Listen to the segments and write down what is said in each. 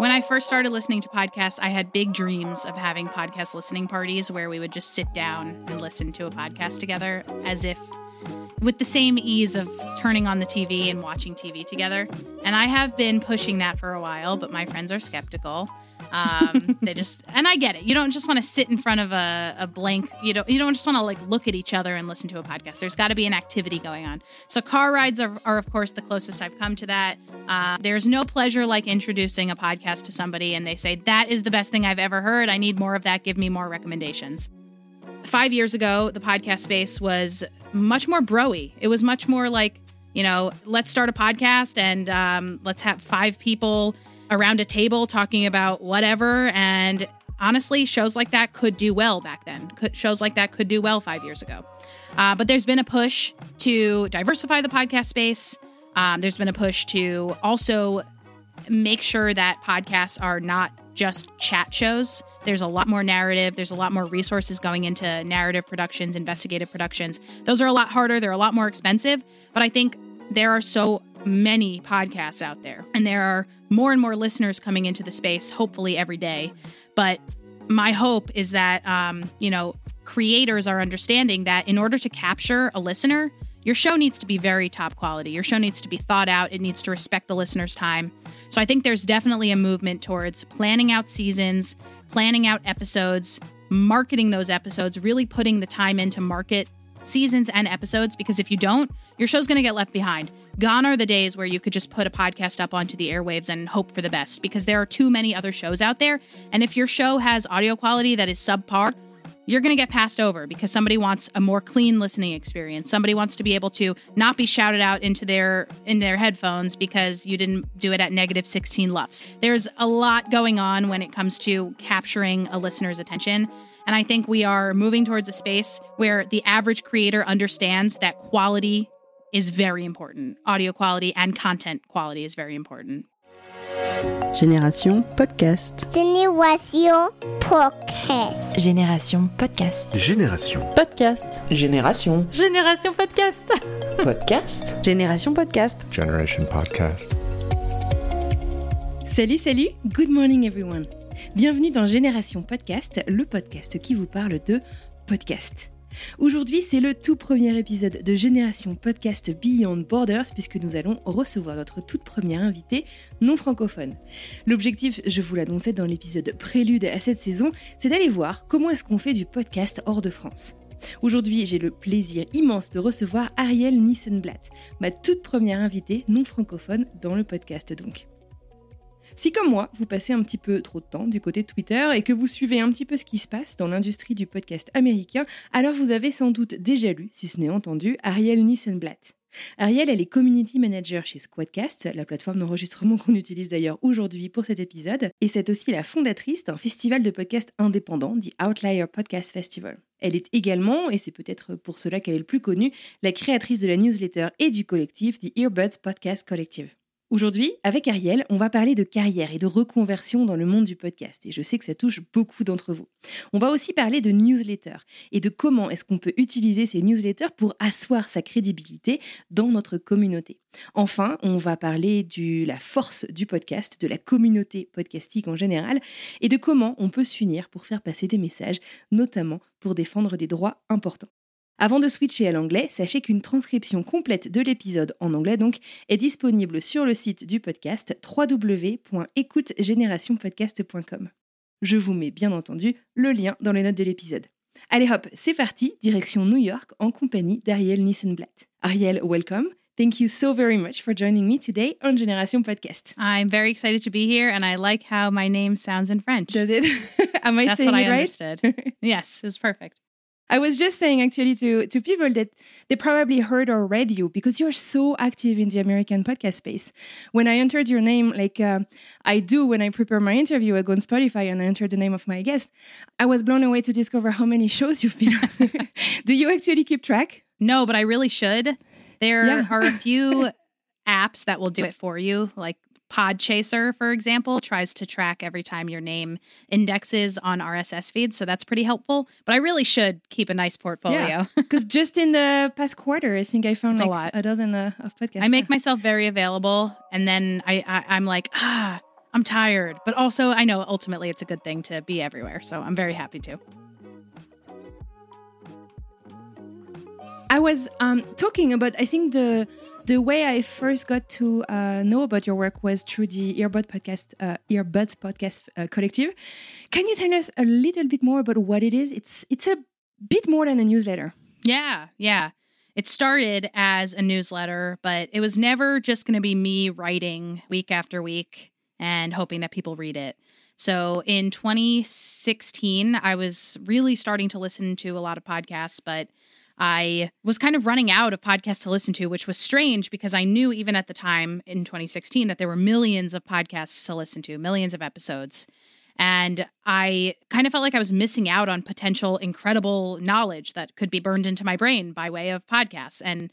When I first started listening to podcasts, I had big dreams of having podcast listening parties where we would just sit down and listen to a podcast together as if with the same ease of turning on the TV and watching TV together. And I have been pushing that for a while, but my friends are skeptical. Um, they just and I get it. You don't just want to sit in front of a, a blank. You don't you don't just want to like look at each other and listen to a podcast. There's got to be an activity going on. So car rides are, are of course the closest I've come to that. Uh, there's no pleasure like introducing a podcast to somebody and they say that is the best thing I've ever heard. I need more of that. Give me more recommendations. Five years ago, the podcast space was much more broy. It was much more like you know, let's start a podcast and um, let's have five people around a table talking about whatever. And honestly, shows like that could do well back then. Could, shows like that could do well five years ago. Uh, but there's been a push to diversify the podcast space. Um, there's been a push to also make sure that podcasts are not just chat shows. There's a lot more narrative. There's a lot more resources going into narrative productions, investigative productions. Those are a lot harder. They're a lot more expensive. But I think there are so many podcasts out there, and there are more and more listeners coming into the space, hopefully every day. But my hope is that, um, you know, creators are understanding that in order to capture a listener, your show needs to be very top quality. Your show needs to be thought out. It needs to respect the listener's time. So I think there's definitely a movement towards planning out seasons, planning out episodes, marketing those episodes, really putting the time into market seasons and episodes because if you don't, your show's going to get left behind. Gone are the days where you could just put a podcast up onto the airwaves and hope for the best because there are too many other shows out there. And if your show has audio quality that is subpar, you're going to get passed over because somebody wants a more clean listening experience. Somebody wants to be able to not be shouted out into their in their headphones because you didn't do it at negative 16 lufs. There's a lot going on when it comes to capturing a listener's attention. And I think we are moving towards a space where the average creator understands that quality is very important. Audio quality and content quality is very important. Génération Podcast. Génération Podcast. Génération Podcast. Génération. Podcast. Génération. Génération Podcast. Podcast. Génération Podcast. Generation Podcast. Salut, salut, good morning everyone. Bienvenue dans Génération Podcast, le podcast qui vous parle de podcast. Aujourd'hui, c'est le tout premier épisode de Génération Podcast Beyond Borders puisque nous allons recevoir notre toute première invitée non francophone. L'objectif, je vous l'annonçais dans l'épisode prélude à cette saison, c'est d'aller voir comment est-ce qu'on fait du podcast hors de France. Aujourd'hui, j'ai le plaisir immense de recevoir Ariel Nissenblatt, ma toute première invitée non francophone dans le podcast donc. Si comme moi, vous passez un petit peu trop de temps du côté de Twitter et que vous suivez un petit peu ce qui se passe dans l'industrie du podcast américain, alors vous avez sans doute déjà lu, si ce n'est entendu, Ariel Nissenblatt. Ariel, elle est community manager chez Squadcast, la plateforme d'enregistrement qu'on utilise d'ailleurs aujourd'hui pour cet épisode, et c'est aussi la fondatrice d'un festival de podcasts indépendant, The Outlier Podcast Festival. Elle est également, et c'est peut-être pour cela qu'elle est le plus connue, la créatrice de la newsletter et du collectif The Earbuds Podcast Collective. Aujourd'hui, avec Ariel, on va parler de carrière et de reconversion dans le monde du podcast. Et je sais que ça touche beaucoup d'entre vous. On va aussi parler de newsletters et de comment est-ce qu'on peut utiliser ces newsletters pour asseoir sa crédibilité dans notre communauté. Enfin, on va parler de la force du podcast, de la communauté podcastique en général, et de comment on peut s'unir pour faire passer des messages, notamment pour défendre des droits importants. Avant de switcher à l'anglais, sachez qu'une transcription complète de l'épisode en anglais donc est disponible sur le site du podcast www.écoutegénérationpodcast.com. Je vous mets bien entendu le lien dans les notes de l'épisode. Allez hop, c'est parti, direction New York en compagnie d'Ariel Nissenblatt. Ariel, welcome. Thank you so very much for joining me today on Génération Podcast. I'm very excited to be here, and I like how my name sounds in French. Does it? Am I That's saying what I it right? understood. yes, it was perfect. I was just saying actually to, to people that they probably heard or read you because you're so active in the American podcast space. When I entered your name, like uh, I do when I prepare my interview, I go on Spotify and I enter the name of my guest. I was blown away to discover how many shows you've been on. do you actually keep track? No, but I really should. There Yeah. are a few apps that will do it for you, like Podchaser, for example, tries to track every time your name indexes on RSS feeds. So that's pretty helpful. But I really should keep a nice portfolio. Because just in the past quarter, I think I found It's a lot. a dozen uh, of podcasts. I make myself very available, and then I, I I'm like, ah, I'm tired, but also I know ultimately it's a good thing to be everywhere. So I'm very happy to. I was um, talking about. I think the the way I first got to uh, know about your work was through the Earbud podcast, uh, Earbuds podcast uh, collective. Can you tell us a little bit more about what it is? It's it's a bit more than a newsletter. Yeah, yeah. It started as a newsletter, but it was never just going to be me writing week after week and hoping that people read it. So in 2016, I was really starting to listen to a lot of podcasts, but I was kind of running out of podcasts to listen to, which was strange because I knew even at the time in 2016 that there were millions of podcasts to listen to, millions of episodes. And I kind of felt like I was missing out on potential incredible knowledge that could be burned into my brain by way of podcasts. And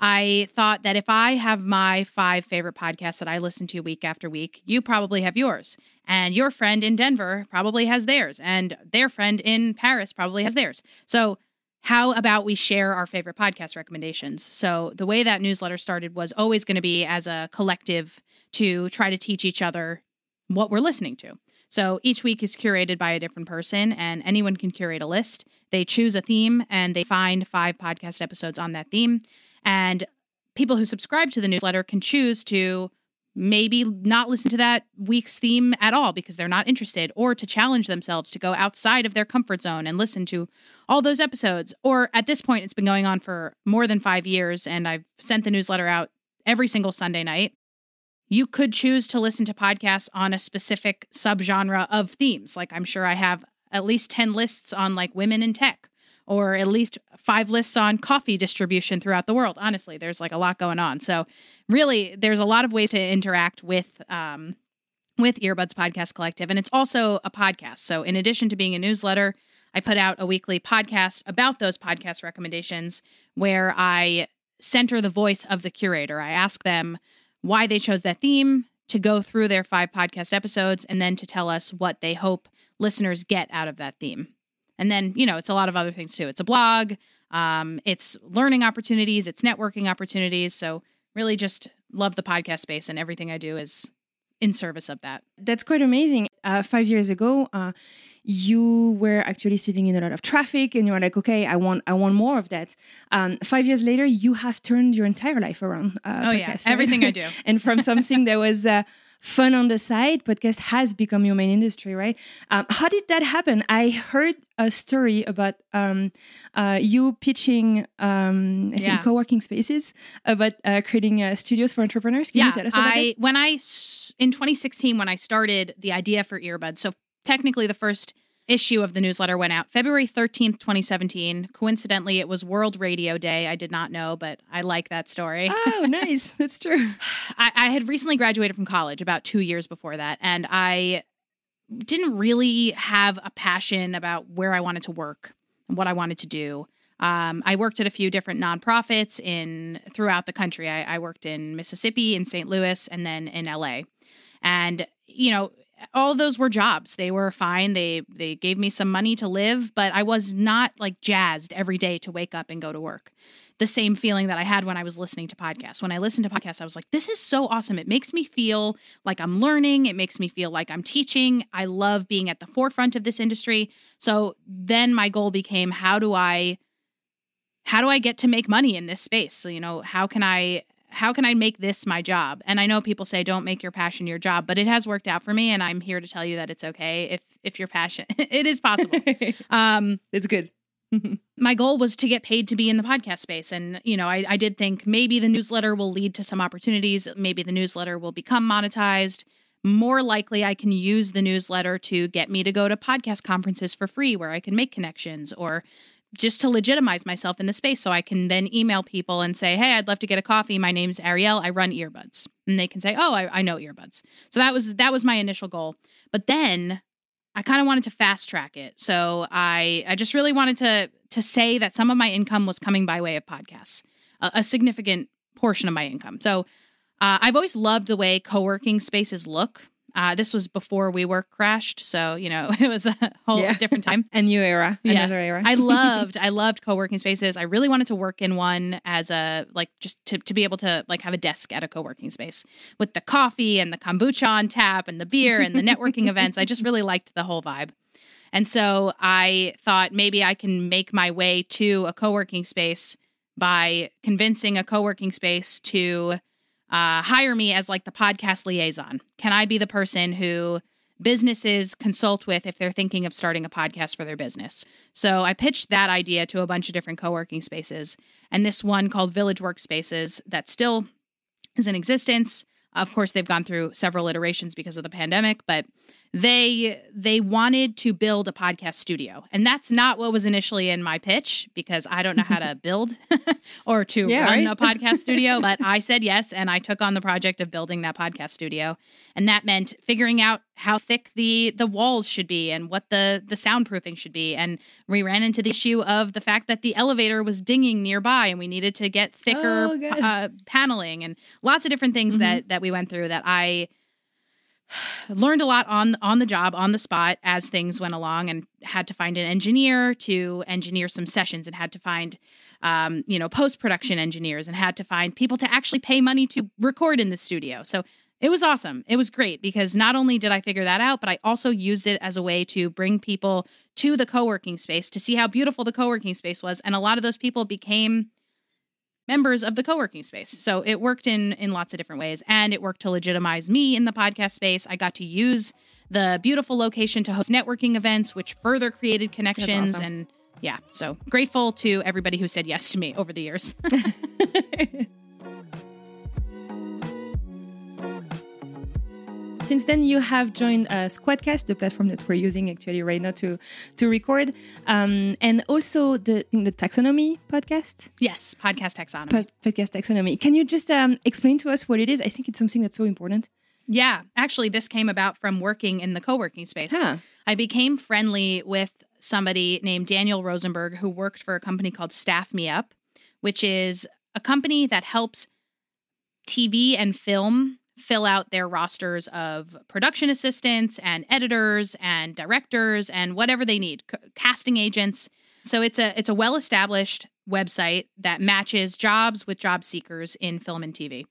I thought that if I have my five favorite podcasts that I listen to week after week, you probably have yours. And your friend in Denver probably has theirs. And their friend in Paris probably has theirs. So, how about we share our favorite podcast recommendations? So, the way that newsletter started was always going to be as a collective to try to teach each other what we're listening to. So each week is curated by a different person, and anyone can curate a list. They choose a theme and they find five podcast episodes on that theme. And people who subscribe to the newsletter can choose to maybe not listen to that week's theme at all because they're not interested, or to challenge themselves to go outside of their comfort zone and listen to all those episodes. Or at this point, it's been going on for more than five years, and I've sent the newsletter out every single Sunday night you could choose to listen to podcasts on a specific subgenre of themes. Like I'm sure I have at least 10 lists on like women in tech or at least five lists on coffee distribution throughout the world. Honestly, there's like a lot going on. So really there's a lot of ways to interact with um with Earbuds Podcast Collective and it's also a podcast. So in addition to being a newsletter, I put out a weekly podcast about those podcast recommendations where I center the voice of the curator. I ask them why they chose that theme, to go through their five podcast episodes, and then to tell us what they hope listeners get out of that theme. And then, you know, it's a lot of other things too. It's a blog, um, it's learning opportunities, it's networking opportunities. So, really just love the podcast space, and everything I do is in service of that. That's quite amazing. Uh, five years ago, uh, you were actually sitting in a lot of traffic, and you were like, "Okay, I want, I want more of that." Um, five years later, you have turned your entire life around. Uh, Oh, yeah. right? Everything I do. and from something that was uh, fun on the side, podcast has become your main industry, right? Um, how did that happen? I heard a story about um, uh, you pitching, um, I Yeah. think, co-working spaces about uh, creating uh, studios for entrepreneurs. Can you yeah, tell us about I when I in 2016 when I started the idea for earbuds. So technically, the first issue of the newsletter went out February 13th, 2017. Coincidentally, it was World Radio Day. I did not know, but I like that story. Oh, nice. That's true. I, I had recently graduated from college about two years before that, and I didn't really have a passion about where I wanted to work and what I wanted to do. Um, I worked at a few different nonprofits in throughout the country. I, I worked in Mississippi, in St. Louis, and then in LA. And you know, all those were jobs. They were fine. They they gave me some money to live, but I was not like jazzed every day to wake up and go to work the same feeling that I had when I was listening to podcasts. When I listened to podcasts, I was like, this is so awesome. It makes me feel like I'm learning. It makes me feel like I'm teaching. I love being at the forefront of this industry. So then my goal became how do I how do I get to make money in this space? So, you know, how can I how can I make this my job? And I know people say don't make your passion your job, but it has worked out for me and I'm here to tell you that it's okay if if your passion it is possible. um That's good. my goal was to get paid to be in the podcast space. And, you know, I, I did think maybe the newsletter will lead to some opportunities. Maybe the newsletter will become monetized. More likely, I can use the newsletter to get me to go to podcast conferences for free where I can make connections or just to legitimize myself in the space so I can then email people and say, Hey, I'd love to get a coffee. My name's Arielle. I run earbuds. And they can say, Oh, I, I know earbuds. So that was that was my initial goal. But then I kind of wanted to fast track it. So I I just really wanted to to say that some of my income was coming by way of podcasts, a, a significant portion of my income. So uh, I've always loved the way co-working spaces look. Uh, this was before we were crashed, so you know it was a whole Yeah. different time. A new era, Yes. another era. I loved, I loved co-working spaces. I really wanted to work in one as a like just to, to be able to like have a desk at a co-working space with the coffee and the kombucha on tap and the beer and the networking events. I just really liked the whole vibe. And so I thought maybe I can make my way to a co-working space by convincing a co-working space to uh, hire me as like the podcast liaison. Can I be the person who businesses consult with if they're thinking of starting a podcast for their business? So I pitched that idea to a bunch of different co-working spaces, and this one called Village Workspaces that still is in existence. Of course, they've gone through several iterations because of the pandemic, but they they wanted to build a podcast studio. And that's not what was initially in my pitch because i don't know how to build or to Yeah, run right? a podcast studio but i said yes and i took on the project of building that podcast studio. And that meant figuring out how thick the the walls should be and what the the soundproofing should be. And we ran into the issue of the fact that the elevator was dinging nearby and we needed to get thicker Oh, uh, paneling and lots of different things that that we went through that i learned a lot on on the job on the spot as things went along and had to find an engineer to engineer some sessions and had to find um, you know post production engineers and had to find people to actually pay money to record in the studio. So it was awesome. It was great because not only did i figure that out but i also used it as a way to bring people to the co-working space to see how beautiful the co-working space was. And a lot of those people became members of the co-working space. So it worked in in lots of different ways and it worked to legitimize me in the podcast space. I got to use the beautiful location to host networking events which further created connections awesome. and yeah, so grateful to everybody who said yes to me over the years. Since then, you have joined uh, Squadcast, the platform that we're using actually right now to to record, um, and also the the Taxonomy podcast, yes, podcast taxonomy. pod- podcast Taxonomy. Can you just um, explain to us what it is? I think it's something that's so important. Yeah, actually, this came about from working in the co working space. Huh. I became friendly with somebody named Daniel Rosenberg who worked for a company called Staff Me Up, which is a company that helps TV and film fill out their rosters of production assistants and editors and directors and whatever they need, c- casting agents. So it's a it's a well-established website that matches jobs with job seekers in film and TV.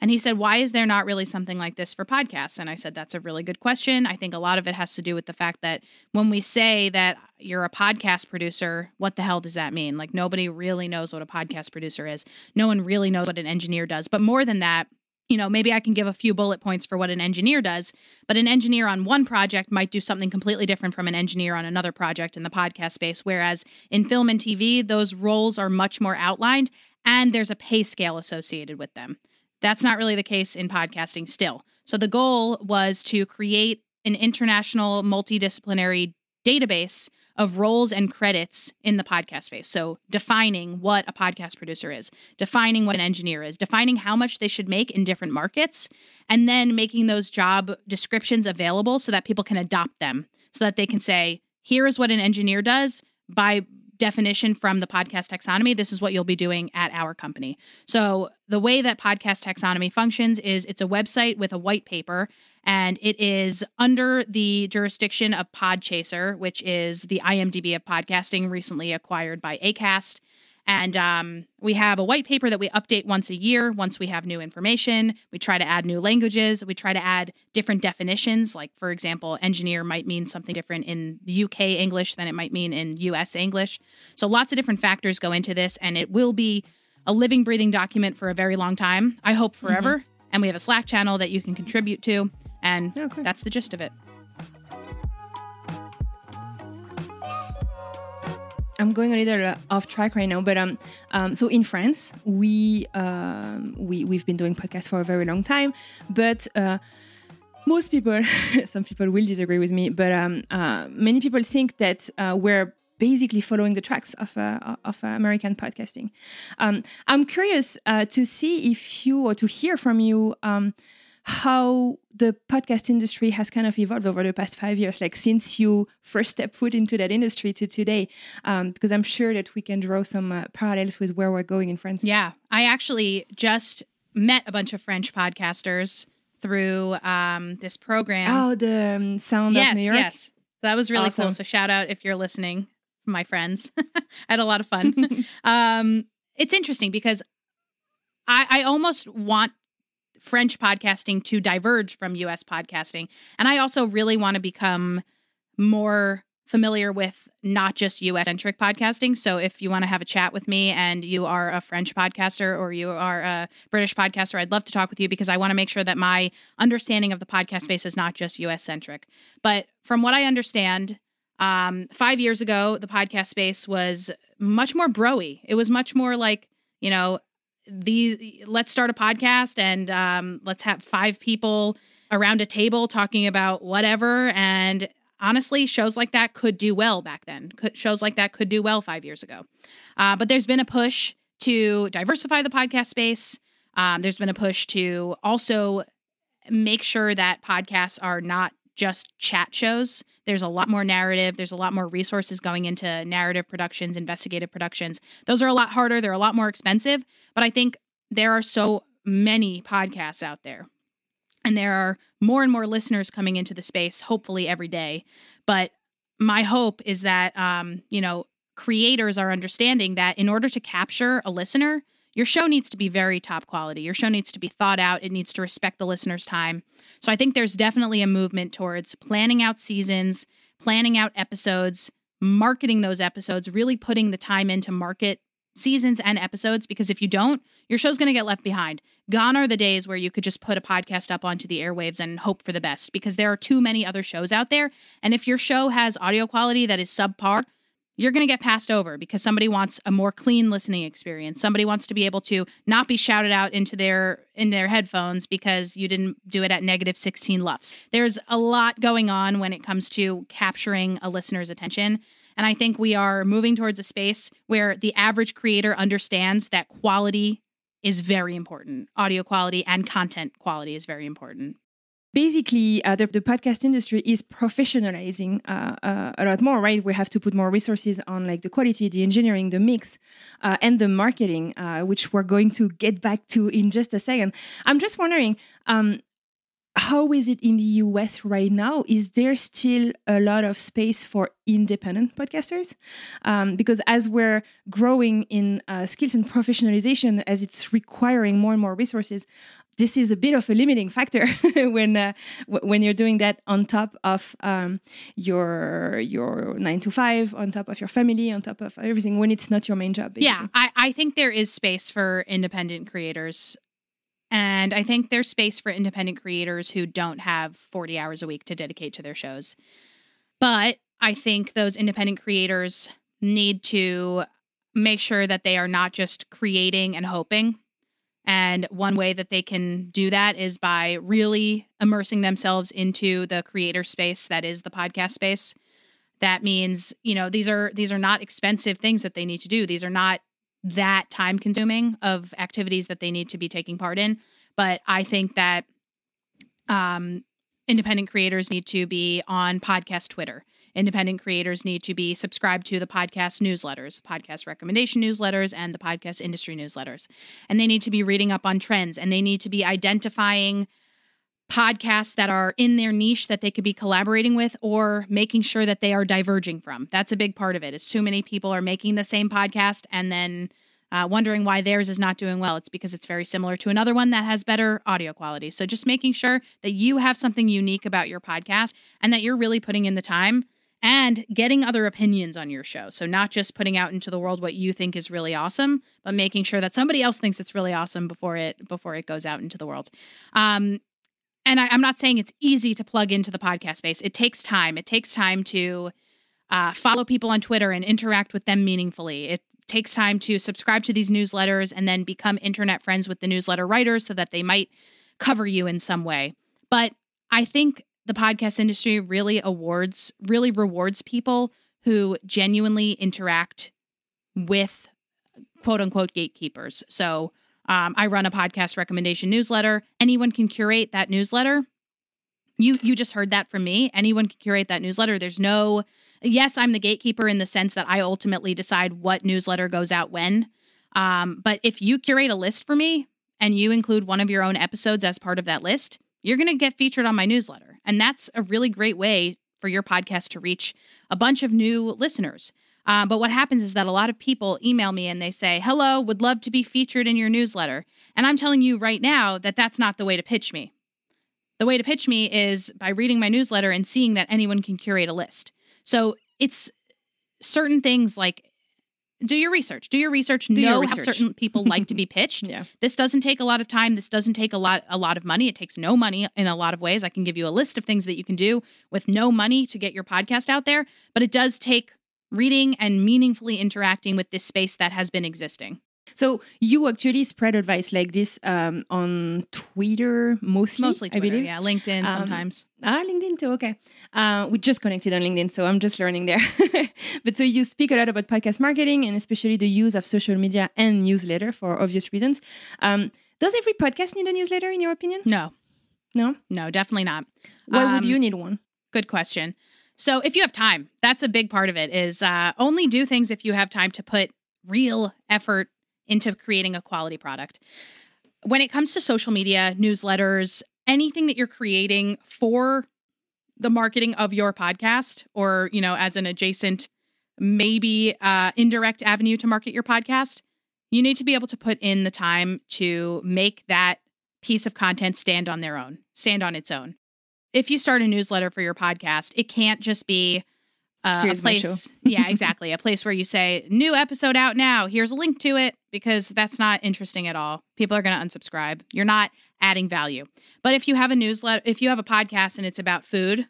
And he said, Why is there not really something like this for podcasts? And I said, That's a really good question. I think a lot of it has to do with the fact that when we say that you're a podcast producer, what the hell does that mean? Like, nobody really knows what a podcast producer is. No one really knows what an engineer does. But more than that, you know, maybe I can give a few bullet points for what an engineer does, but an engineer on one project might do something completely different from an engineer on another project in the podcast space. Whereas in film and TV, those roles are much more outlined and there's a pay scale associated with them. That's not really the case in podcasting still. So the goal was to create an international multidisciplinary database of roles and credits in the podcast space. So defining what a podcast producer is, defining what an engineer is, defining how much they should make in different markets, and then making those job descriptions available so that people can adopt them so that they can say, here is what an engineer does by definition from the podcast taxonomy this is what you'll be doing at our company. So the way that podcast taxonomy functions is it's a website with a white paper and it is under the jurisdiction of podchaser which is the imdb of podcasting recently acquired by acast and um, we have a white paper that we update once a year once we have new information. We try to add new languages. We try to add different definitions. Like, for example, engineer might mean something different in UK English than it might mean in US English. So, lots of different factors go into this, and it will be a living, breathing document for a very long time. I hope forever. And we have a Slack channel that you can contribute to. And Oh, cool. that's the gist of it. I'm going a little uh, off track right now, but um, um, so in France, we um, we we've been doing podcasts for a very long time, but uh, most people, some people will disagree with me, but um, uh, many people think that uh, we're basically following the tracks of uh, of American podcasting. Um, I'm curious uh, to see if you or to hear from you um, how the podcast industry has kind of evolved over the past five years, like since you first stepped foot into that industry to today, um, because I'm sure that we can draw some uh, parallels with where we're going in France. Yeah, I actually just met a bunch of French podcasters through um, this program. Oh, the um, Sound yes, of New York. yes, that was really Awesome. cool. So shout out if you're listening, my friends. I had a lot of fun. um, it's interesting because I, I almost want French podcasting to diverge from US podcasting. And I also really want to become more familiar with not just US centric podcasting. So if you want to have a chat with me and you are a French podcaster or you are a British podcaster, I'd love to talk with you because I want to make sure that my understanding of the podcast space is not just US centric. But from what I understand, um, five years ago, the podcast space was much more broy. It was much more like, you know, these let's start a podcast and um, let's have five people around a table talking about whatever. And honestly, shows like that could do well back then. Could, shows like that could do well five years ago. Uh, but there's been a push to diversify the podcast space. Um, there's been a push to also make sure that podcasts are not just chat shows. There's a lot more narrative. There's a lot more resources going into narrative productions, investigative productions. Those are a lot harder. They're a lot more expensive. But I think there are so many podcasts out there. And there are more and more listeners coming into the space, hopefully every day. But my hope is that, um, you know, creators are understanding that in order to capture a listener, your show needs to be very top quality. Your show needs to be thought out. It needs to respect the listener's time. So I think there's definitely a movement towards planning out seasons, planning out episodes, marketing those episodes, really putting the time into market seasons and episodes because if you don't, your show's going to get left behind. Gone are the days where you could just put a podcast up onto the airwaves and hope for the best because there are too many other shows out there. And if your show has audio quality that is subpar, you're going to get passed over because somebody wants a more clean listening experience. Somebody wants to be able to not be shouted out into their in their headphones because you didn't do it at negative 16 lufs. There's a lot going on when it comes to capturing a listener's attention. And I think we are moving towards a space where the average creator understands that quality is very important. Audio quality and content quality is very important basically uh, the, the podcast industry is professionalizing uh, uh, a lot more right we have to put more resources on like the quality the engineering the mix uh, and the marketing uh, which we're going to get back to in just a second i'm just wondering um, how is it in the US right now? Is there still a lot of space for independent podcasters? Um, because as we're growing in uh, skills and professionalization, as it's requiring more and more resources, this is a bit of a limiting factor when uh, when you're doing that on top of um, your your nine to five, on top of your family, on top of everything. When it's not your main job. Basically. Yeah, I, I think there is space for independent creators. And I think there's space for independent creators who don't have 40 hours a week to dedicate to their shows. But I think those independent creators need to make sure that they are not just creating and hoping. And one way that they can do that is by really immersing themselves into the creator space that is the podcast space. That means, you know, these are these are not expensive things that they need to do. These are not that time consuming of activities that they need to be taking part in. But I think that um, independent creators need to be on podcast Twitter. Independent creators need to be subscribed to the podcast newsletters, podcast recommendation newsletters, and the podcast industry newsletters. And they need to be reading up on trends and they need to be identifying podcasts that are in their niche that they could be collaborating with or making sure that they are diverging from. That's a big part of it. Is too many people are making the same podcast and then uh, wondering why theirs is not doing well. It's because it's very similar to another one that has better audio quality. So just making sure that you have something unique about your podcast and that you're really putting in the time and getting other opinions on your show. So not just putting out into the world what you think is really awesome, but making sure that somebody else thinks it's really awesome before it before it goes out into the world. Um, and I, am not saying it's easy to plug into the podcast space. It takes time. It takes time to uh, follow people on Twitter and interact with them meaningfully. It takes time to subscribe to these newsletters and then become internet friends with the newsletter writers so that they might cover you in some way. But I think the podcast industry really awards, really rewards people who genuinely interact with quote unquote gatekeepers. So um, I run a podcast recommendation newsletter. Anyone can curate that newsletter. You you just heard that from me. Anyone can curate that newsletter. There's no yes, I'm the gatekeeper in the sense that I ultimately decide what newsletter goes out when. Um, but if you curate a list for me and you include one of your own episodes as part of that list, you're going to get featured on my newsletter. And that's a really great way for your podcast to reach a bunch of new listeners. Uh, but what happens is that a lot of people email me and they say, Hello, would love to be featured in your newsletter. And I'm telling you right now that that's not the way to pitch me. The way to pitch me is by reading my newsletter and seeing that anyone can curate a list. So it's certain things like do your research. Do your research. Do your know how certain people like to be pitched. Yeah. This doesn't take a lot of time. This doesn't take a lot a lot of money. It takes no money in a lot of ways. I can give you a list of things that you can do with no money to get your podcast out there, but it does take reading and meaningfully interacting with this space that has been existing. So you actually spread advice like this um, on Twitter mostly, Mostly Twitter, I believe. yeah, LinkedIn Um, sometimes. Ah, LinkedIn too. Okay. Uh, we just connected on LinkedIn, so I'm just learning there. but so you speak a lot about podcast marketing and especially the use of social media and newsletter for obvious reasons. Um, does every podcast need a newsletter, in your opinion? No, No. no, definitely not. Why would Um, you need one? Good question. So if you have time, that's a big part of it is uh, only do things if you have time to put real effort into creating a quality product. When it comes to social media, newsletters, anything that you're creating for the marketing of your podcast or, you know, as an adjacent maybe uh, indirect avenue to market your podcast, you need to be able to put in the time to make that piece of content stand on their own, stand on its own if you start a newsletter for your podcast, it can't just be uh, Here's a place. yeah, exactly. A place where you say, new episode out now. Here's a link to it because that's not interesting at all. People are going to unsubscribe. You're not adding value. But if you have a newsletter, if you have a podcast and it's about food,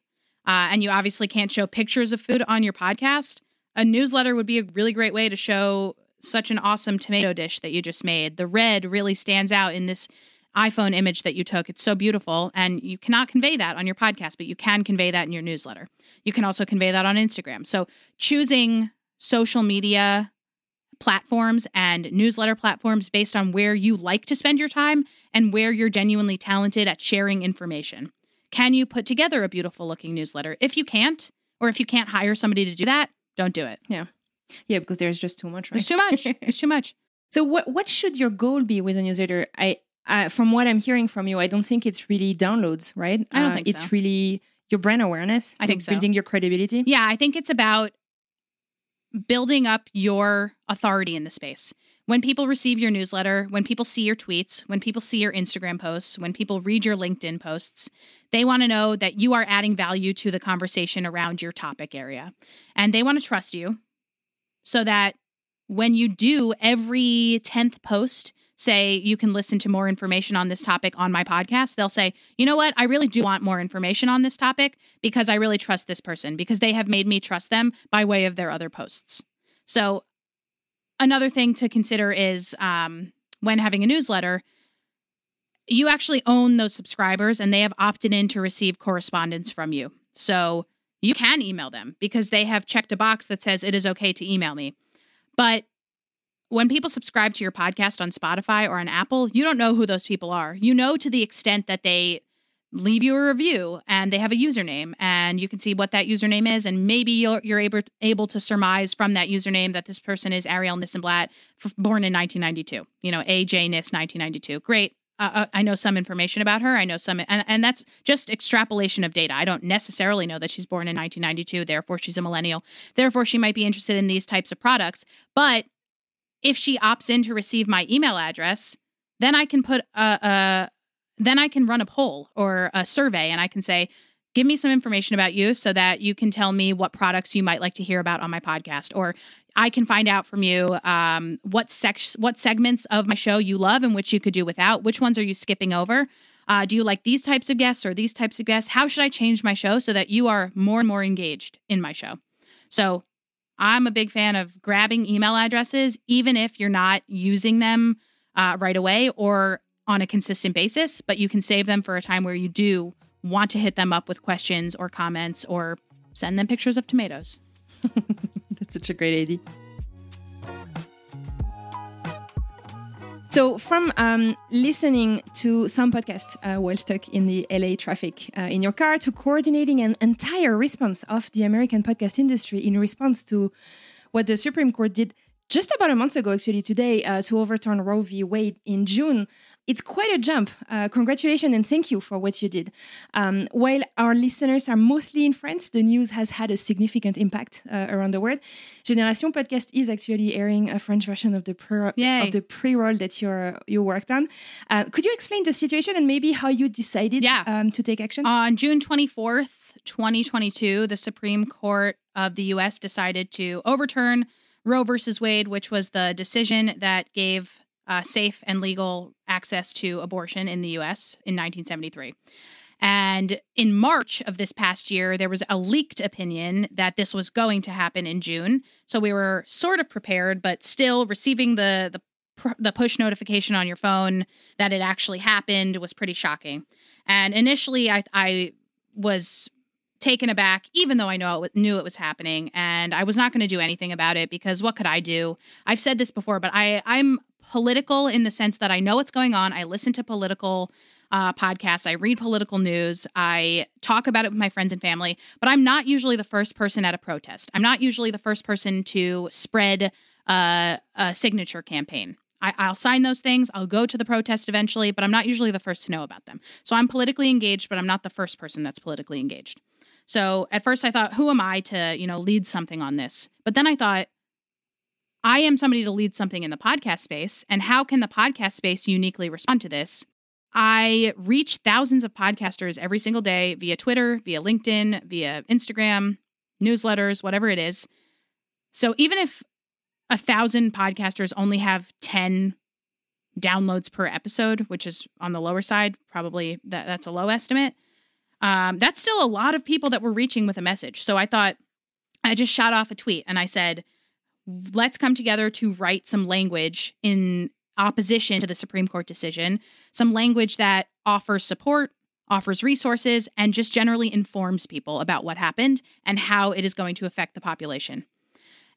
uh, and you obviously can't show pictures of food on your podcast, a newsletter would be a really great way to show such an awesome tomato dish that you just made. The red really stands out in this iPhone image that you took. It's so beautiful. And you cannot convey that on your podcast, but you can convey that in your newsletter. You can also convey that on Instagram. So choosing social media platforms and newsletter platforms based on where you like to spend your time and where you're genuinely talented at sharing information. Can you put together a beautiful looking newsletter? If you can't, or if you can't hire somebody to do that, don't do it. Yeah. Yeah, because there's just too much, right? It's too much. it's too much. So what what should your goal be with a newsletter? I uh, from what I'm hearing from you, I don't think it's really downloads, right? I don't Uh, think it's so. really your brand awareness. I think so. building your credibility. Yeah, I think it's about building up your authority in the space. When people receive your newsletter, when people see your tweets, when people see your Instagram posts, when people read your LinkedIn posts, they want to know that you are adding value to the conversation around your topic area. And they want to trust you so that when you do every 10th post, say you can listen to more information on this topic on my podcast, they'll say, you know what? I really do want more information on this topic because I really trust this person because they have made me trust them by way of their other posts. So, another thing to consider is um, when having a newsletter, you actually own those subscribers and they have opted in to receive correspondence from you. So, you can email them because they have checked a box that says it is okay to email me. But when people subscribe to your podcast on Spotify or on Apple, you don't know who those people are. You know to the extent that they leave you a review and they have a username and you can see what that username is and maybe you're, you're able, able to surmise from that username that this person is Arielle Nissenblatt, f- born in 1992. You know, AJ Niss 1992. Great. Uh, uh, I know some information about her. I know some, and, and that's just extrapolation of data. I don't necessarily know that she's born in 1992. Therefore, she's a millennial. Therefore, she might be interested in these types of products. But if she opts in to receive my email address, then I can put a, a then I can run a poll or a survey and I can say, give me some information about you so that you can tell me what products you might like to hear about on my podcast. Or I can find out from you um, what sex what segments of my show you love and which you could do without. Which ones are you skipping over? Uh, do you like these types of guests or these types of guests? How should I change my show so that you are more and more engaged in my show? So I'm a big fan of grabbing email addresses, even if you're not using them uh, right away or on a consistent basis, but you can save them for a time where you do want to hit them up with questions or comments or send them pictures of tomatoes. That's such a great idea. So, from um, listening to some podcasts uh, while stuck in the LA traffic uh, in your car to coordinating an entire response of the American podcast industry in response to what the Supreme Court did just about a month ago, actually, today, uh, to overturn Roe v. Wade in June. It's quite a jump. Uh, congratulations and thank you for what you did. Um, while our listeners are mostly in France, the news has had a significant impact uh, around the world. Génération Podcast is actually airing a French version of the pre- Yay. of the pre-roll that you're, you worked on. Uh, could you explain the situation and maybe how you decided Yeah. um, to take action? On June 24th, 2022, the Supreme Court of the U.S. decided to overturn Roe versus Wade, which was the decision that gave uh, safe and legal access to abortion in the U.S. in 1973. And in March of this past year, there was a leaked opinion that this was going to happen in June. So we were sort of prepared, but still receiving the the the push notification on your phone that it actually happened was pretty shocking. And initially, I I was taken aback, even though I know it, knew it was happening, and I was not going to do anything about it because what could I do? I've said this before, but I I'm political in the sense that I know what's going on. I listen to political uh, podcasts. I read political news. I talk about it with my friends and family, but I'm not usually the first person at a protest. I'm not usually the first person to spread uh, a signature campaign. I, I'll sign those things. I'll go to the protest eventually, but I'm not usually the first to know about them. So I'm politically engaged, but I'm not the first person that's politically engaged. So at first I thought, who am I to, you know, lead something on this? But then I thought, I am somebody to lead something in the podcast space. And how can the podcast space uniquely respond to this? I reach thousands of podcasters every single day via Twitter, via LinkedIn, via Instagram, newsletters, whatever it is. So even if a thousand podcasters only have 10 downloads per episode, which is on the lower side, probably that, that's a low estimate. Um, that's still a lot of people that we're reaching with a message. So I thought I just shot off a tweet and I said, let's come together to write some language in opposition to the Supreme Court decision, some language that offers support, offers resources, and just generally informs people about what happened and how it is going to affect the population.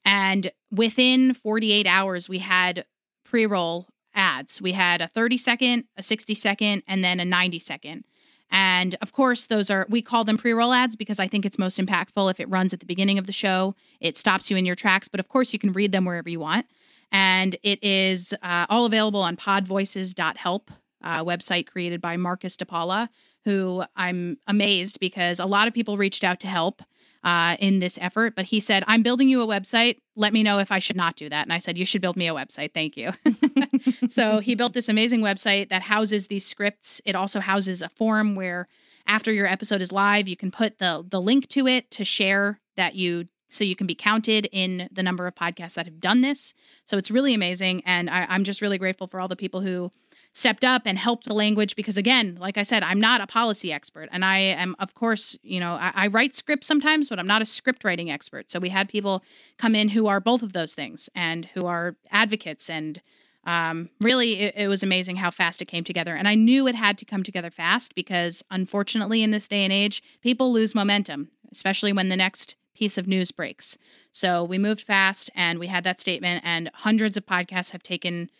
And within 48 hours, we had pre roll ads. We had a 30 second, a 60 second, and then a 90 second. And of course, those are, we call them pre roll ads because I think it's most impactful if it runs at the beginning of the show. It stops you in your tracks, but of course, you can read them wherever you want. And it is uh, all available on podvoices.help, uh, website created by Marcus DePaula, who I'm amazed because a lot of people reached out to help uh, in this effort. But he said, I'm building you a website. Let me know if I should not do that. And I said, You should build me a website. Thank you. so he built this amazing website that houses these scripts. It also houses a forum where after your episode is live, you can put the the link to it to share that you so you can be counted in the number of podcasts that have done this. So it's really amazing. And I, I'm just really grateful for all the people who stepped up and helped the language because again like i said i'm not a policy expert. And i am of course you know I, I, write scripts sometimes but i'm not a script writing expert. So we had people come in who are both of those things and who are advocates. And um, really it, it was amazing how fast it came together. And i knew it had to come together fast because unfortunately in this day and age people lose momentum especially when the next piece of news breaks. So we moved fast and we had that statement and hundreds of podcasts have taken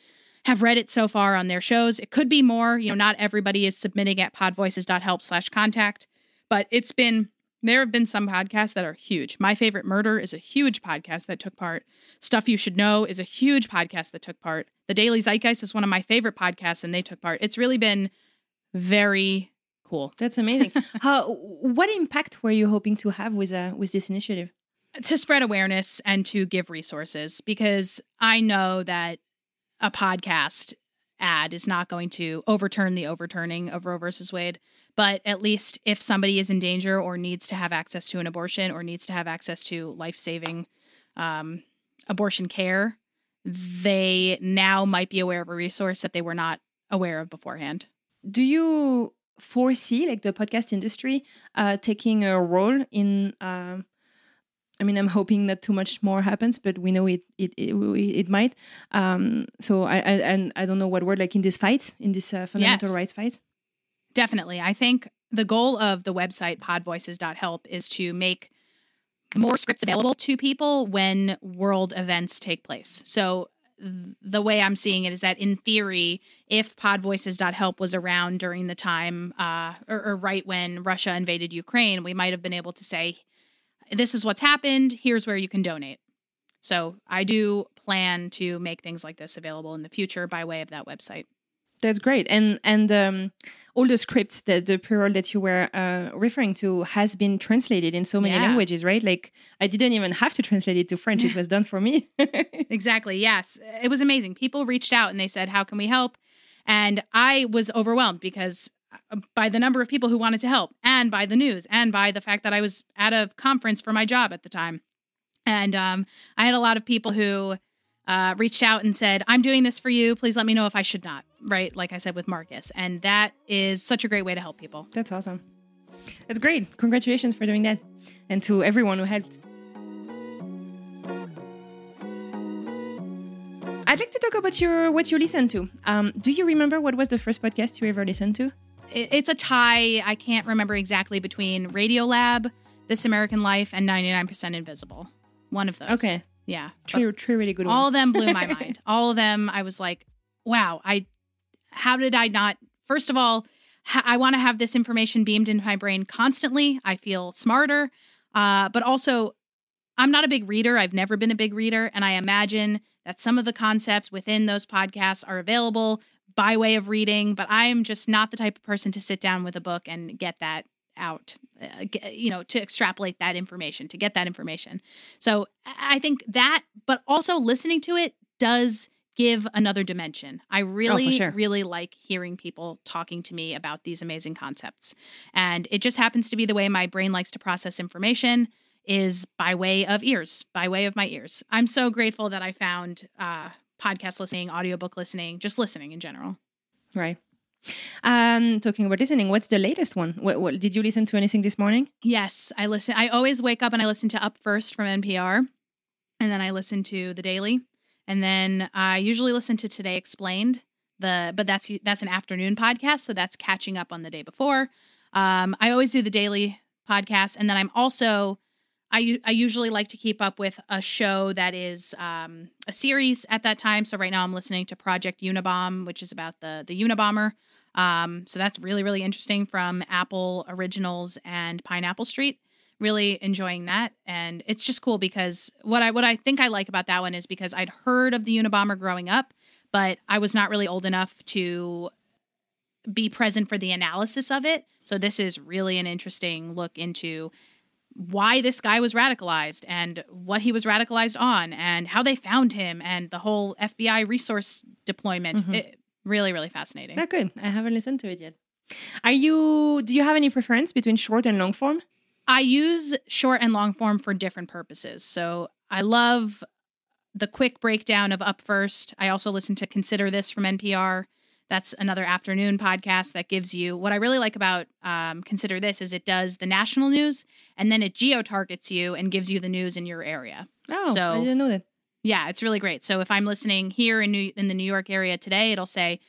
have read it so far on their shows. It could be more. You know, not everybody is submitting at podvoices.help slash contact, but it's been, there have been some podcasts that are huge. My Favorite Murder is a huge podcast that took part. Stuff You Should Know is a huge podcast that took part. The Daily Zeitgeist is one of my favorite podcasts and they took part. It's really been very cool. That's amazing. How, what impact were you hoping to have with, uh, with this initiative? To spread awareness and to give resources because I know that a podcast ad is not going to overturn the overturning of Roe versus Wade. But at least if somebody is in danger or needs to have access to an abortion or needs to have access to life saving um, abortion care, they now might be aware of a resource that they were not aware of beforehand. Do you foresee like the podcast industry uh, taking a role in um, I mean, I'm hoping that too much more happens, but we know it it it, it might. Um, so I, I and I don't know what word like in this fight, in this uh, fundamental Yes. rights fight. Definitely. I think the goal of the website podvoices.help is to make more scripts available to people when world events take place. So the way I'm seeing it is that in theory, if podvoices.help was around during the time uh, or, or right when Russia invaded Ukraine, we might have been able to say, this is what's happened. Here's where you can donate. So I do plan to make things like this available in the future by way of that website. That's great. And and um, all the scripts that the plural that you were uh, referring to has been translated in so many Yeah. languages, right? Like I didn't even have to translate it to French; it was done for me. Exactly. Yes. It was amazing. People reached out and they said, How can we help? And I was overwhelmed because by the number of people who wanted to help and by the news and by the fact that I was at a conference for my job at the time. And um, I had a lot of people who uh, reached out and said, I'm doing this for you. Please let me know if I should not. Right. Like I said with Marcus. And that is such a great way to help people. That's awesome. That's great. Congratulations for doing that, and to everyone who helped. I'd like to talk about your what you listen to. Um, do you remember what was the first podcast you ever listened to? It- It's a tie. I can't remember exactly between Radiolab, This American Life, and 99% Invisible. One of those. Okay. Yeah. Three, three really good all of them blew my mind. All of them, I was like, wow, I, how did I not? First of all, ha- I want to have this information beamed into my brain constantly. I feel smarter. Uh, but also, I'm not a big reader. I've never been a big reader. And I imagine that some of the concepts within those podcasts are available by way of reading, but I'm just not the type of person to sit down with a book and get that out, uh, get, you know, to extrapolate that information, to get that information. So I think that, but also listening to it does give another dimension. I really, sure. really like hearing people talking to me about these amazing concepts. And it just happens to be the way my brain likes to process information is by way of ears, by way of my ears. I'm so grateful that I found uh, podcast listening, audiobook listening, just listening in general. Right. Um, talking about listening, what's the latest one? What, what, did you listen to anything this morning? Yes, I listen. I always wake up and I listen to Up First from NPR, and then I listen to The Daily, and then I usually listen to Today Explained. The but that's that's an afternoon podcast, so that's catching up on the day before. Um, I always do the daily podcast, and then I'm also I I usually like to keep up with a show that is um, a series at that time. So right now I'm listening to Project Unabomb, which is about the the Unabomber. Um, so that's really really interesting from Apple Originals and Pineapple Street. Really enjoying that, and it's just cool because what I what I think I like about that one is because I'd heard of the Unabomber growing up, but I was not really old enough to be present for the analysis of it. So this is really an interesting look into why this guy was radicalized and what he was radicalized on and how they found him and the whole FBI resource deployment. Mm-hmm. It- really, really fascinating. Not good. I haven't listened to it yet. Are you? Do you have any preference between short and long form? I use short and long form for different purposes. So I love the quick breakdown of Up First. I also listen to Consider This from NPR. That's another afternoon podcast that gives you what I really like about um, Consider This is it does the national news and then it geo targets you and gives you the news in your area. Oh, So- I didn't know that. Yeah, it's really great. So if I'm listening here in New, in the New York area today, it'll say,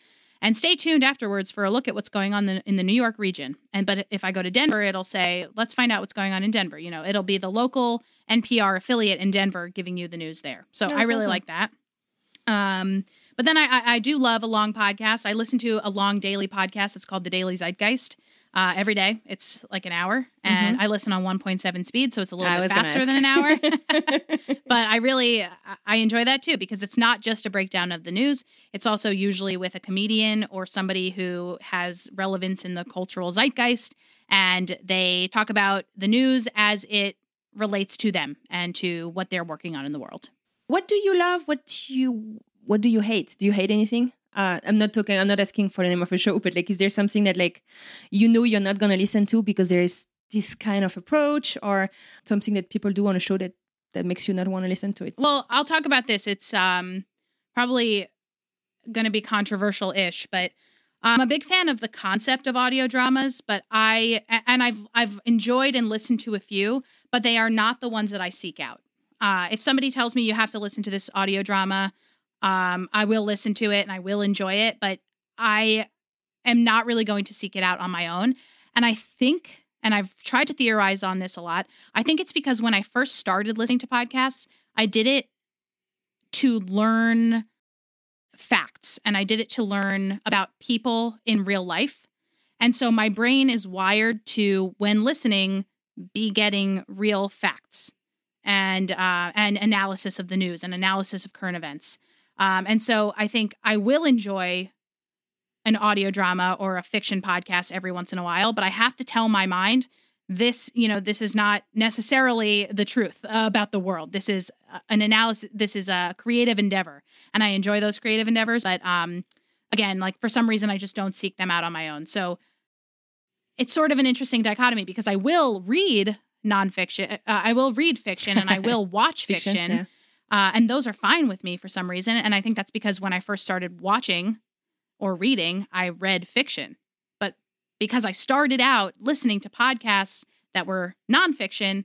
and stay tuned afterwards for a look at what's going on in, in the New York region. And but if I go to Denver, it'll say, let's find out what's going on in Denver. You know, it'll be the local NPR affiliate in Denver giving you the news there. So Oh, I really awesome. like that. Um, but then I, I, I do love a long podcast. I listen to a long daily podcast. It's called the Daily Zeitgeist. Uh, every day, it's like an hour, and I listen on 1.7 speed, so it's a little I bit faster than an hour. but I really I enjoy that too because it's not just a breakdown of the news. It's also usually with a comedian or somebody who has relevance in the cultural zeitgeist and they talk about the news as it relates to them and to what they're working on in the world. What do you love? What do you what do you hate? Do you hate anything? Uh, I'm not talking. I'm not asking for the name of a show, but like, is there something that like you know you're not gonna listen to because there is this kind of approach, or something that people do on a show that that makes you not want to listen to it? Well, I'll talk about this. It's um probably going to be controversial-ish, but I'm a big fan of the concept of audio dramas, but I and I've I've enjoyed and listened to a few, but they are not the ones that I seek out. Uh, if somebody tells me you have to listen to this audio drama, um, I will listen to it and I will enjoy it, but I am not really going to seek it out on my own. And I think and I've tried to theorize on this a lot. I think it's because when I first started listening to podcasts, I did it to learn facts and I did it to learn about people in real life. And so my brain is wired to, when listening, be getting real facts and uh, and analysis of the news and analysis of current events. Um, and so I think I will enjoy an audio drama or a fiction podcast every once in a while, but I have to tell my mind this, you know, this is not necessarily the truth about the world. This is an analysis. This is a creative endeavor, and I enjoy those creative endeavors. But um, again, like for some reason, I just don't seek them out on my own. So it's sort of an interesting dichotomy because I will read nonfiction, uh, I will read fiction, and I will watch fiction. Fiction, yeah. Uh, and those are fine with me for some reason. And I think that's because when I first started watching or reading, I read fiction. But because I started out listening to podcasts that were nonfiction,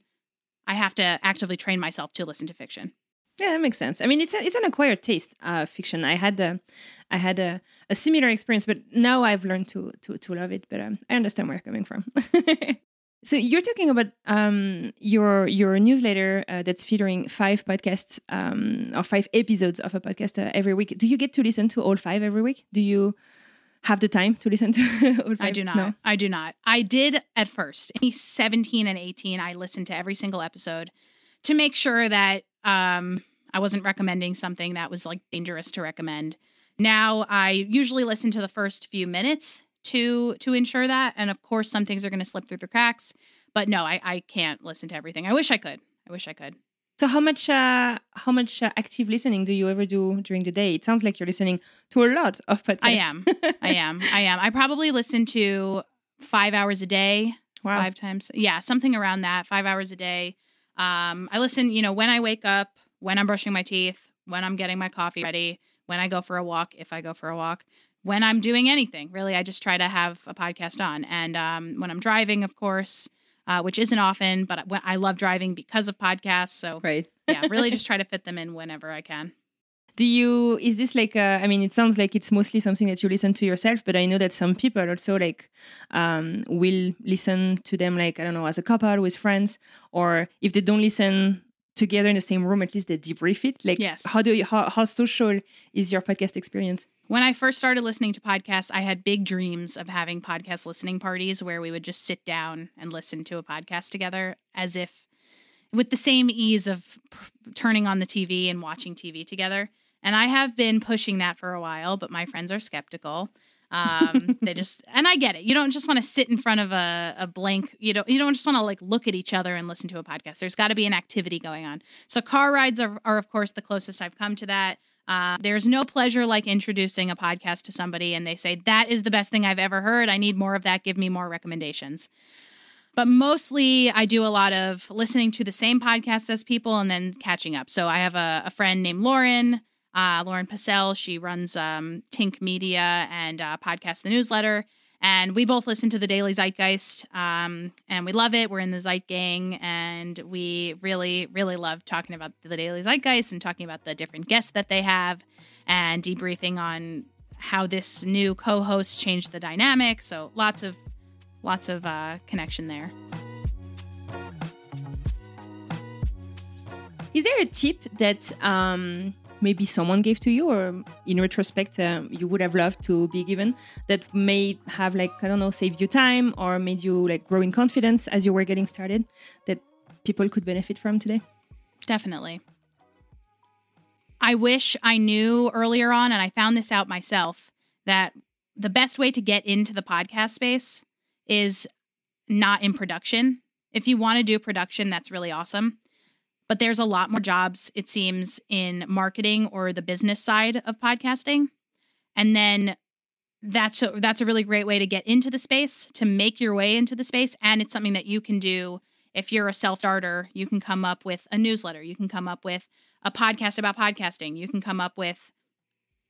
I have to actively train myself to listen to fiction. Yeah, that makes sense. I mean, it's a, it's an acquired taste, uh, fiction. I had a, I had a, a similar experience, but now I've learned to to, to love it. But um, I understand where you're coming from. so you're talking about um, your your newsletter uh, that's featuring five podcasts um, or five episodes of a podcast uh, every week. Do you get to listen to all five every week? Do you have the time to listen to all five? I do not. No? I do not. I did at first. In 17 and 18, I listened to every single episode to make sure that um, I wasn't recommending something that was like dangerous to recommend. Now I usually listen to the first few minutes to to ensure that, and of course some things are going to slip through the cracks. But no, I, I can't listen to everything. I wish I could. I wish I could. So how much uh, how much uh, active listening do you ever do during the day? It sounds like you're listening to a lot of podcasts. I am. I am. I am. I probably listen to five hours a day. Wow. Five times. Yeah, something around that. Five hours a day. Um, I listen, you know, when I wake up, when I'm brushing my teeth, when I'm getting my coffee ready, when I go for a walk, if I go for a walk, when I'm doing anything. Really, I just try to have a podcast on. And um, when I'm driving, of course, uh, which isn't often, but I love driving because of podcasts. So Right. yeah, really just try to fit them in whenever I can. Do you is this like uh, I mean it sounds like it's mostly something that you listen to yourself, but I know that some people also like um, will listen to them like I don't know as a couple with friends, or if they don't listen together in the same room, at least they debrief it. Like Yes. how do you how, how social is your podcast experience? When I first started listening to podcasts, I had big dreams of having podcast listening parties where we would just sit down and listen to a podcast together as if with the same ease of p- turning on the TV and watching TV together. And I have been pushing that for a while, but my friends are skeptical. Um, they just and I get it. You don't just want to sit in front of a, a blank. You don't you don't just want to like look at each other and listen to a podcast. There's got to be an activity going on. So car rides are, are of course the closest I've come to that. Uh, there's no pleasure like introducing a podcast to somebody and they say that is the best thing I've ever heard. I need more of that. Give me more recommendations. But mostly, I do a lot of listening to the same podcast as people and then catching up. So I have a, a friend named Lauren, uh, Lauren Passell. She runs um, Tink Media and uh, podcast The Newsletter. And we both listen to the Daily Zeitgeist, um, and we love it. We're in the Zeit Gang, and we really, really love talking about the Daily Zeitgeist and talking about the different guests that they have, and debriefing on how this new co-host changed the dynamic. So lots of, lots of uh, connection there. Is there a tip that um, maybe someone gave to you, or in retrospect um, you would have loved to be given that may have like I don't know saved you time or made you like grow in confidence as you were getting started that people could benefit from today? Definitely. I wish I knew earlier on, and I found this out myself, that the best way to get into the podcast space is not in production. If you want to do production, that's really awesome. But there's a lot more jobs, it seems, in marketing or the business side of podcasting. And then that's a, that's a really great way to get into the space, to make your way into the space. And it's something that you can do if you're a self starter. You can come up with a newsletter, you can come up with a podcast about podcasting, you can come up with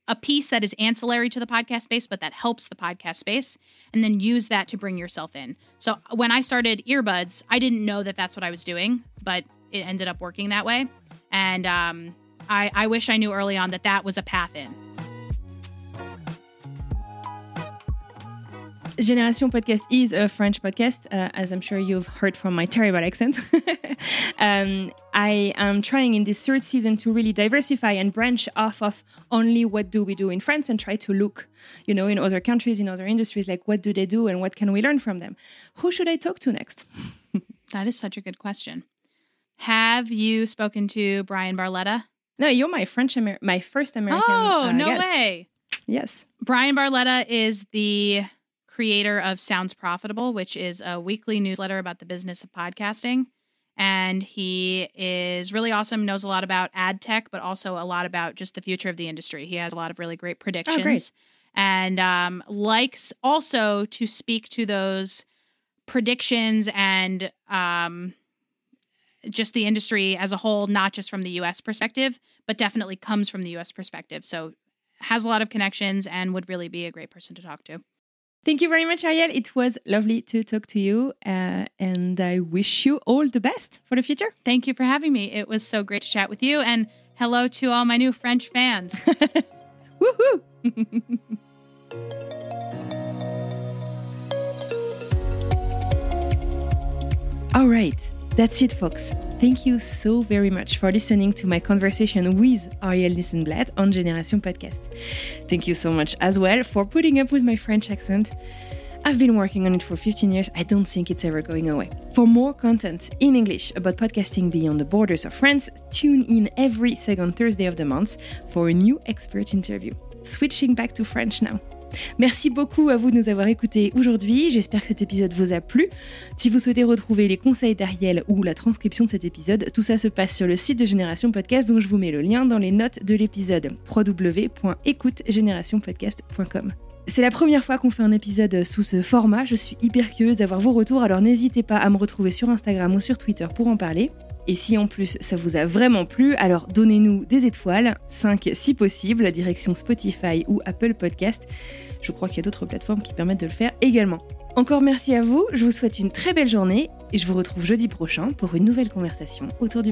a piece that is ancillary to the podcast space, but that helps the podcast space, and then use that to bring yourself in. So when I started earbuds, I didn't know that that's what I was doing, but it ended up working that way. And um, I, I wish I knew early on that that was a path in. Génération Podcast is a French podcast, uh, as I'm sure you've heard from my terrible accent. um, I am trying in this third season to really diversify and branch off of only what do we do in France and try to look, you know, in other countries, in other industries, like what do they do and what can we learn from them. Who should I talk to next? That is such a good question. Have you spoken to Bryan Barletta? No, you're my French, Amer- my first American. Oh, uh, no guest. way. Yes. Bryan Barletta is the creator of Sounds Profitable, which is a weekly newsletter about the business of podcasting. And he is really awesome, knows a lot about ad tech, but also a lot about just the future of the industry. He has a lot of really great predictions. great. And um, likes also to speak to those predictions and um, just the industry as a whole, not just from the US perspective, but definitely comes from the US perspective. So has a lot of connections and would really be a great person to talk to. Thank you very much, Arielle. It was lovely to talk to you, uh, and I wish you all the best for the future. Thank you for having me. It was so great to chat with you. And hello to all my new French fans. Woohoo! All right, that's it, folks. Thank you so very much for listening to my conversation with Arielle Nissenblatt on Generation Podcast. Thank you so much as well for putting up with my French accent. I've been working on it for 15 years. I don't think it's ever going away. For more content in English about podcasting beyond the borders of France, tune in every second Thursday of the month for a new expert interview. Switching back to French now. Merci beaucoup à vous de nous avoir écoutés aujourd'hui. J'espère que cet épisode vous a plu. Si vous souhaitez retrouver les conseils d'Ariel ou la transcription de cet épisode, tout ça se passe sur le site de Génération Podcast, dont je vous mets le lien dans les notes de l'épisode www.écoutegénérationpodcast.com. C'est la première fois qu'on fait un épisode sous ce format. Je suis hyper curieuse d'avoir vos retours, alors n'hésitez pas à me retrouver sur Instagram ou sur Twitter pour en parler. Et si en plus ça vous a vraiment plu, alors donnez-nous des étoiles, 5 si possible, direction Spotify ou Apple Podcast. Je crois qu'il y a d'autres plateformes qui permettent de le faire également. Encore merci à vous, je vous souhaite une très belle journée et je vous retrouve jeudi prochain pour une nouvelle conversation autour du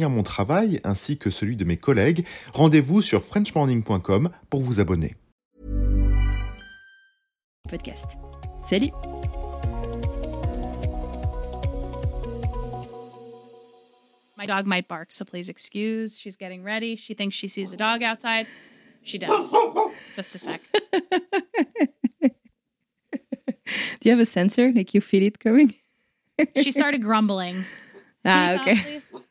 mon travail ainsi que celui de mes collègues, rendez-vous sur frenchmorning.com pour vous abonner. podcast. Salut My dog might bark, so please excuse. She's getting ready. She thinks she sees a dog outside. She does. Just a sec. Do you have a sensor? Like you feel it coming? She started grumbling. ah, okay. stop?